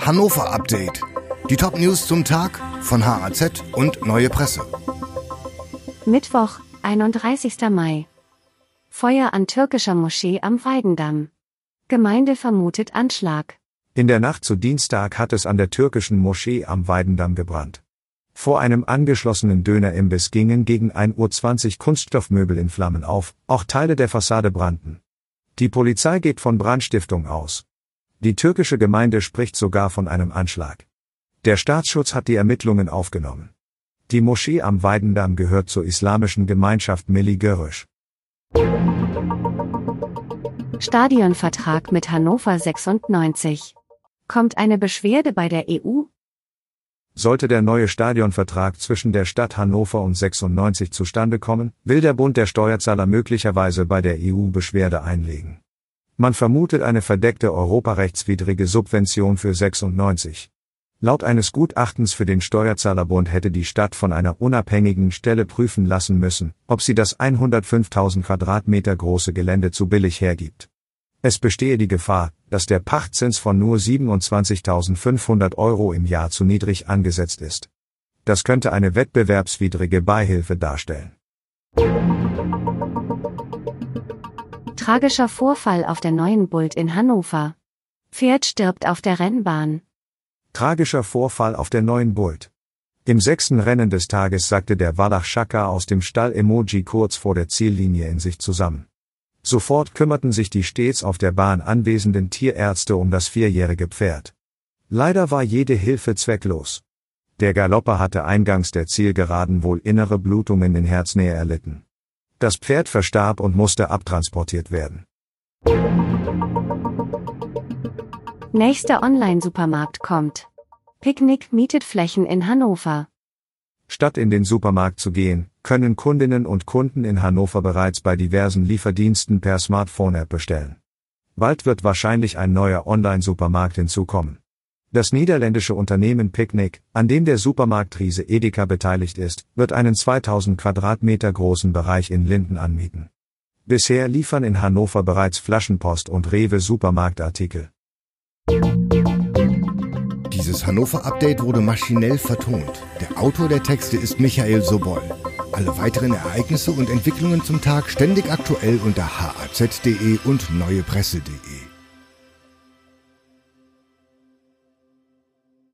Hannover Update. Die Top News zum Tag von HAZ und Neue Presse. Mittwoch, 31. Mai. Feuer an türkischer Moschee am Weidendamm. Gemeinde vermutet Anschlag. In der Nacht zu Dienstag hat es an der türkischen Moschee am Weidendamm gebrannt. Vor einem angeschlossenen Dönerimbiss gingen gegen 1.20 Uhr Kunststoffmöbel in Flammen auf, auch Teile der Fassade brannten. Die Polizei geht von Brandstiftung aus. Die türkische Gemeinde spricht sogar von einem Anschlag. Der Staatsschutz hat die Ermittlungen aufgenommen. Die Moschee am Weidendamm gehört zur islamischen Gemeinschaft Milli Görüş. Stadionvertrag mit Hannover 96. Kommt eine Beschwerde bei der EU? Sollte der neue Stadionvertrag zwischen der Stadt Hannover und 96 zustande kommen, will der Bund der Steuerzahler möglicherweise bei der EU Beschwerde einlegen. Man vermutet eine verdeckte europarechtswidrige Subvention für 96. Laut eines Gutachtens für den Steuerzahlerbund hätte die Stadt von einer unabhängigen Stelle prüfen lassen müssen, ob sie das 105.000 Quadratmeter große Gelände zu billig hergibt. Es bestehe die Gefahr, dass der Pachtzins von nur 27.500 Euro im Jahr zu niedrig angesetzt ist. Das könnte eine wettbewerbswidrige Beihilfe darstellen. Tragischer Vorfall auf der neuen Bult in Hannover. Pferd stirbt auf der Rennbahn. Tragischer Vorfall auf der neuen Bult. Im sechsten Rennen des Tages sackte der Wallach Schaka aus dem Stall Emoji kurz vor der Ziellinie in sich zusammen. Sofort kümmerten sich die stets auf der Bahn anwesenden Tierärzte um das vierjährige Pferd. Leider war jede Hilfe zwecklos. Der Galopper hatte eingangs der Zielgeraden wohl innere Blutungen in Herznähe erlitten. Das Pferd verstarb und musste abtransportiert werden. Nächster Online-Supermarkt kommt. Picknick mietet Flächen in Hannover. Statt in den Supermarkt zu gehen, können Kundinnen und Kunden in Hannover bereits bei diversen Lieferdiensten per Smartphone-App bestellen. Bald wird wahrscheinlich ein neuer Online-Supermarkt hinzukommen. Das niederländische Unternehmen Picnic, an dem der Supermarktriese Edeka beteiligt ist, wird einen 2000 Quadratmeter großen Bereich in Linden anmieten. Bisher liefern in Hannover bereits Flaschenpost und Rewe Supermarktartikel. Dieses Hannover-Update wurde maschinell vertont. Der Autor der Texte ist Michael Sobol. Alle weiteren Ereignisse und Entwicklungen zum Tag ständig aktuell unter haz.de und neuepresse.de.